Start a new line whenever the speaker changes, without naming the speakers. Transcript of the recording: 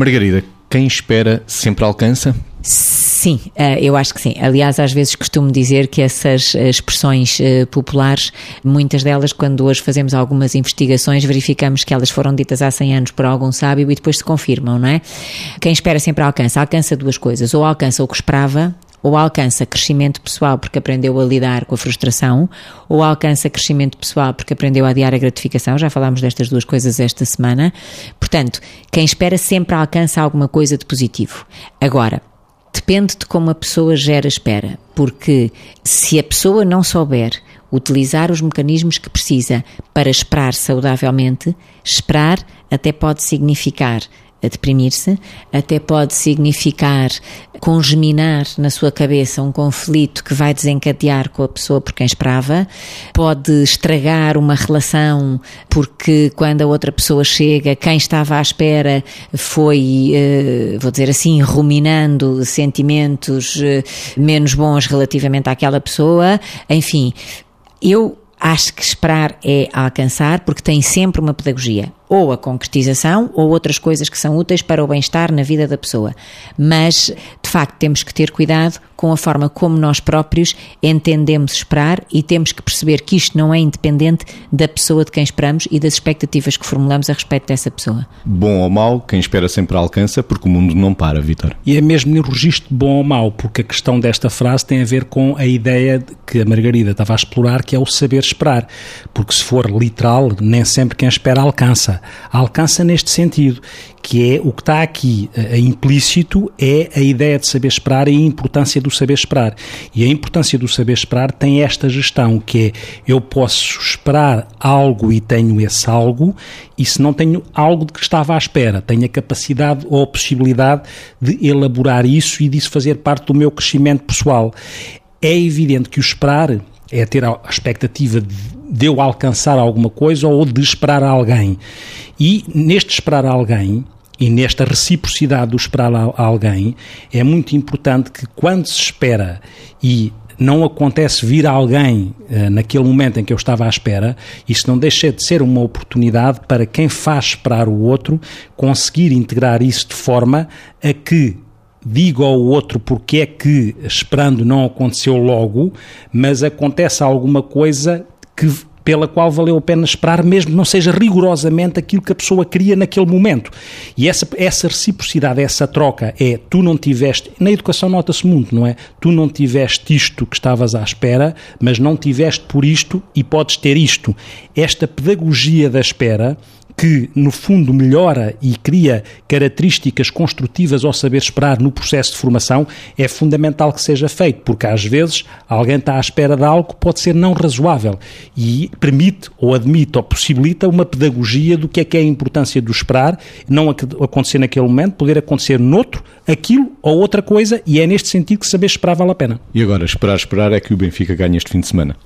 Margarida, quem espera sempre alcança?
Sim, eh, eu acho que sim. Aliás, às vezes costumo dizer que essas eh, expressões eh, populares, muitas delas, quando hoje fazemos algumas investigações, verificamos que elas foram ditas há 100 anos por algum sábio e depois se confirmam, não é? Quem espera sempre alcança. Alcança duas coisas. Ou alcança o que esperava, ou alcança crescimento pessoal porque aprendeu a lidar com a frustração, ou alcança crescimento pessoal porque aprendeu a adiar a gratificação. Já falámos destas duas coisas esta semana. Portanto, quem espera sempre alcança alguma coisa de positivo. Agora, depende de como a pessoa gera espera, porque se a pessoa não souber utilizar os mecanismos que precisa para esperar saudavelmente, esperar até pode significar a deprimir-se, até pode significar congeminar na sua cabeça um conflito que vai desencadear com a pessoa por quem esperava, pode estragar uma relação porque quando a outra pessoa chega, quem estava à espera foi, eh, vou dizer assim, ruminando sentimentos eh, menos bons relativamente àquela pessoa, enfim. Eu acho que esperar é alcançar porque tem sempre uma pedagogia ou a concretização ou outras coisas que são úteis para o bem-estar na vida da pessoa. Mas, de facto, temos que ter cuidado com a forma como nós próprios entendemos esperar e temos que perceber que isto não é independente da pessoa de quem esperamos e das expectativas que formulamos a respeito dessa pessoa.
Bom ou mau, quem espera sempre alcança, porque o mundo não para, Vitor.
E é mesmo no registro de bom ou mau, porque a questão desta frase tem a ver com a ideia que a Margarida estava a explorar, que é o saber esperar. Porque se for literal, nem sempre quem espera alcança alcança. neste sentido, que é o que está aqui uh, implícito é a ideia de saber esperar e a importância do saber esperar. E a importância do saber esperar tem esta gestão, que é eu posso esperar algo e tenho esse algo, e se não tenho algo de que estava à espera, tenho a capacidade ou a possibilidade de elaborar isso e disso fazer parte do meu crescimento pessoal. É evidente que o esperar é ter a expectativa de, de eu alcançar alguma coisa ou de esperar alguém. E neste esperar alguém, e nesta reciprocidade do esperar a alguém, é muito importante que quando se espera e não acontece vir alguém uh, naquele momento em que eu estava à espera, isso não deixa de ser uma oportunidade para quem faz esperar o outro conseguir integrar isso de forma a que digo ao outro porque é que, esperando, não aconteceu logo, mas acontece alguma coisa que pela qual valeu a pena esperar, mesmo não seja rigorosamente aquilo que a pessoa queria naquele momento. E essa, essa reciprocidade, essa troca é tu não tiveste, na educação nota-se muito, não é? Tu não tiveste isto que estavas à espera, mas não tiveste por isto e podes ter isto. Esta pedagogia da espera que, no fundo, melhora e cria características construtivas ao saber esperar no processo de formação, é fundamental que seja feito, porque às vezes alguém está à espera de algo que pode ser não razoável e permite ou admite ou possibilita uma pedagogia do que é que é a importância do esperar, não acontecer naquele momento, poder acontecer noutro, aquilo ou outra coisa, e é neste sentido que saber esperar vale a pena.
E agora, esperar, esperar é que o Benfica ganhe este fim de semana.